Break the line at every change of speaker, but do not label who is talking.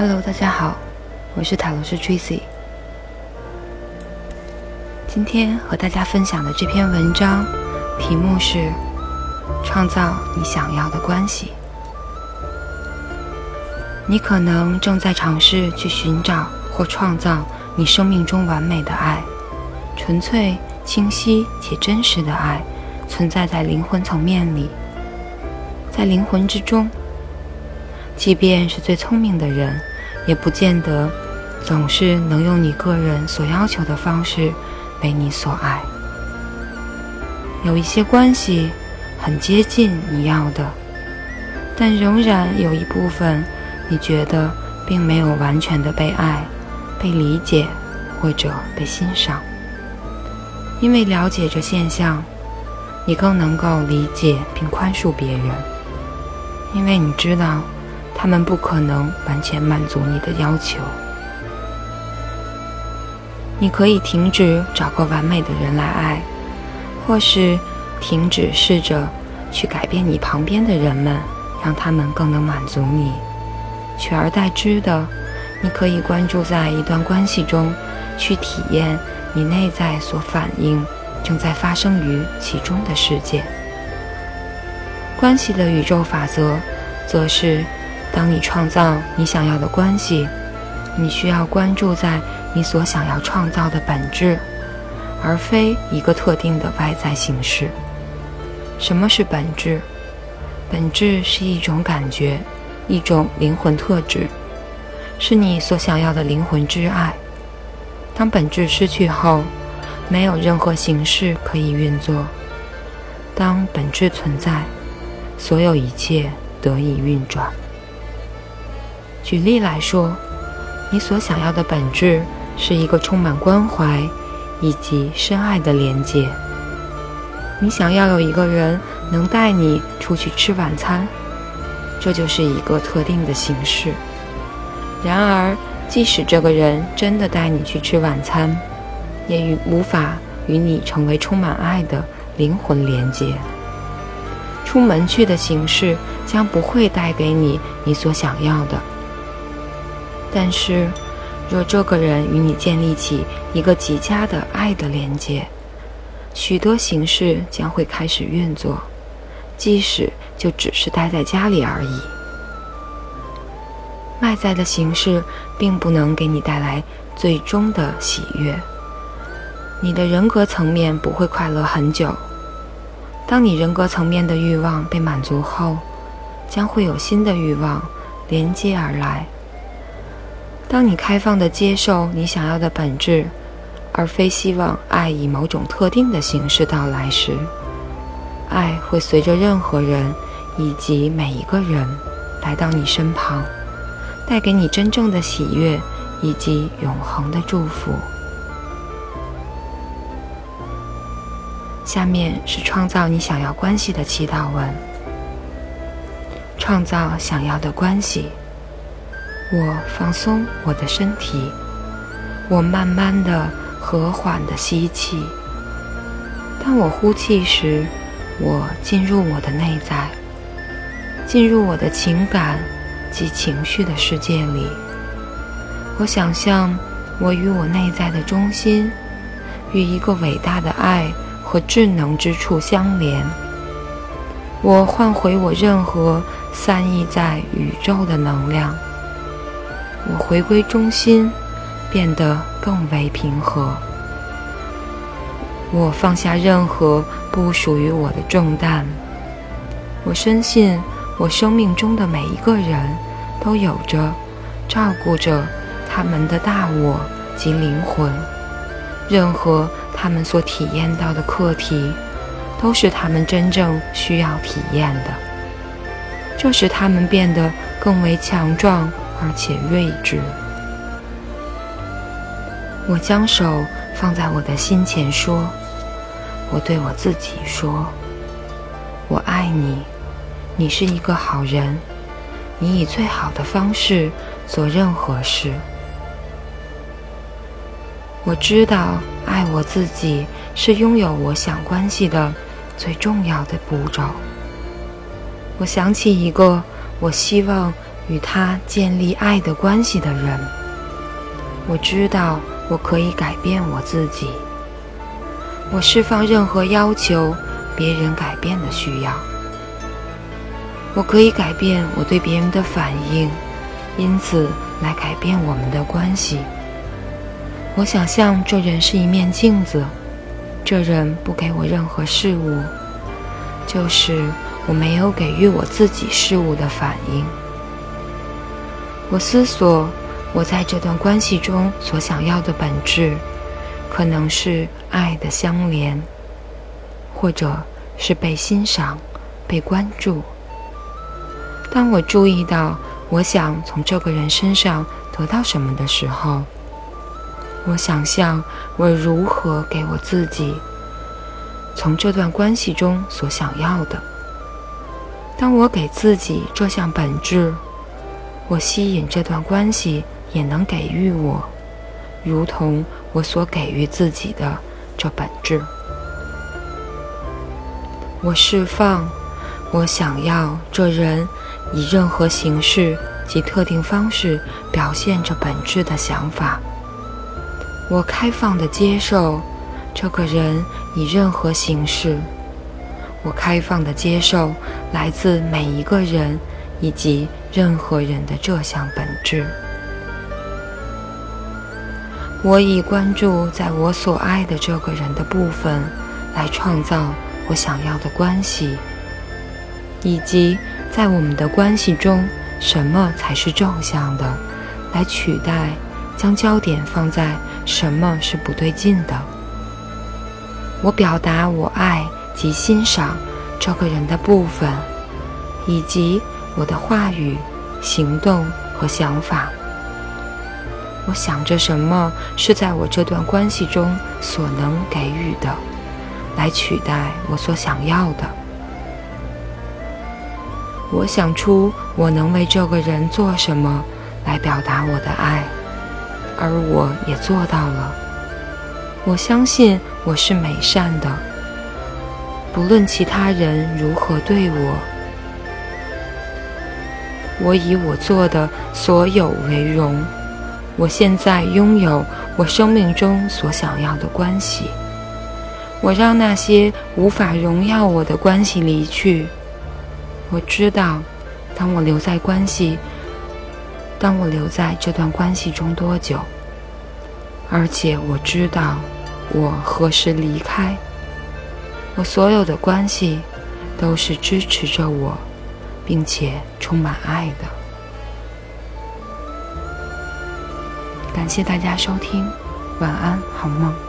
Hello，大家好，我是塔罗斯 Tracy。今天和大家分享的这篇文章题目是“创造你想要的关系”。你可能正在尝试去寻找或创造你生命中完美的爱，纯粹、清晰且真实的爱，存在在灵魂层面里，在灵魂之中。即便是最聪明的人，也不见得总是能用你个人所要求的方式被你所爱。有一些关系很接近你要的，但仍然有一部分你觉得并没有完全的被爱、被理解或者被欣赏。因为了解这现象，你更能够理解并宽恕别人，因为你知道。他们不可能完全满足你的要求。你可以停止找个完美的人来爱，或是停止试着去改变你旁边的人们，让他们更能满足你。取而代之的，你可以关注在一段关系中，去体验你内在所反映正在发生于其中的世界。关系的宇宙法则，则是。当你创造你想要的关系，你需要关注在你所想要创造的本质，而非一个特定的外在形式。什么是本质？本质是一种感觉，一种灵魂特质，是你所想要的灵魂之爱。当本质失去后，没有任何形式可以运作。当本质存在，所有一切得以运转。举例来说，你所想要的本质是一个充满关怀以及深爱的连接。你想要有一个人能带你出去吃晚餐，这就是一个特定的形式。然而，即使这个人真的带你去吃晚餐，也与无法与你成为充满爱的灵魂连接。出门去的形式将不会带给你你所想要的。但是，若这个人与你建立起一个极佳的爱的连接，许多形式将会开始运作，即使就只是待在家里而已。外在的形式并不能给你带来最终的喜悦，你的人格层面不会快乐很久。当你人格层面的欲望被满足后，将会有新的欲望连接而来。当你开放地接受你想要的本质，而非希望爱以某种特定的形式到来时，爱会随着任何人以及每一个人来到你身旁，带给你真正的喜悦以及永恒的祝福。下面是创造你想要关系的祈祷文：创造想要的关系。我放松我的身体，我慢慢的、和缓的吸气。当我呼气时，我进入我的内在，进入我的情感及情绪的世界里。我想象我与我内在的中心，与一个伟大的爱和智能之处相连。我换回我任何散逸在宇宙的能量。我回归中心，变得更为平和。我放下任何不属于我的重担。我深信，我生命中的每一个人都有着照顾着他们的大我及灵魂。任何他们所体验到的课题，都是他们真正需要体验的。这使他们变得更为强壮。而且睿智。我将手放在我的心前，说：“我对我自己说，我爱你，你是一个好人，你以最好的方式做任何事。我知道，爱我自己是拥有我想关系的最重要的步骤。我想起一个，我希望。”与他建立爱的关系的人。我知道我可以改变我自己。我释放任何要求别人改变的需要。我可以改变我对别人的反应，因此来改变我们的关系。我想象这人是一面镜子，这人不给我任何事物，就是我没有给予我自己事物的反应。我思索我在这段关系中所想要的本质，可能是爱的相连，或者是被欣赏、被关注。当我注意到我想从这个人身上得到什么的时候，我想象我如何给我自己从这段关系中所想要的。当我给自己这项本质，我吸引这段关系也能给予我，如同我所给予自己的这本质。我释放我想要这人以任何形式及特定方式表现这本质的想法。我开放的接受这个人以任何形式。我开放的接受来自每一个人以及任何人的这项本质。我以关注在我所爱的这个人的部分来创造我想要的关系，以及在我们的关系中什么才是正向的，来取代将焦点放在。什么是不对劲的？我表达我爱及欣赏这个人的部分，以及我的话语、行动和想法。我想着什么是在我这段关系中所能给予的，来取代我所想要的。我想出我能为这个人做什么，来表达我的爱。而我也做到了。我相信我是美善的，不论其他人如何对我，我以我做的所有为荣。我现在拥有我生命中所想要的关系。我让那些无法荣耀我的关系离去。我知道，当我留在关系。当我留在这段关系中多久，而且我知道我何时离开，我所有的关系都是支持着我，并且充满爱的。感谢大家收听，晚安，好梦。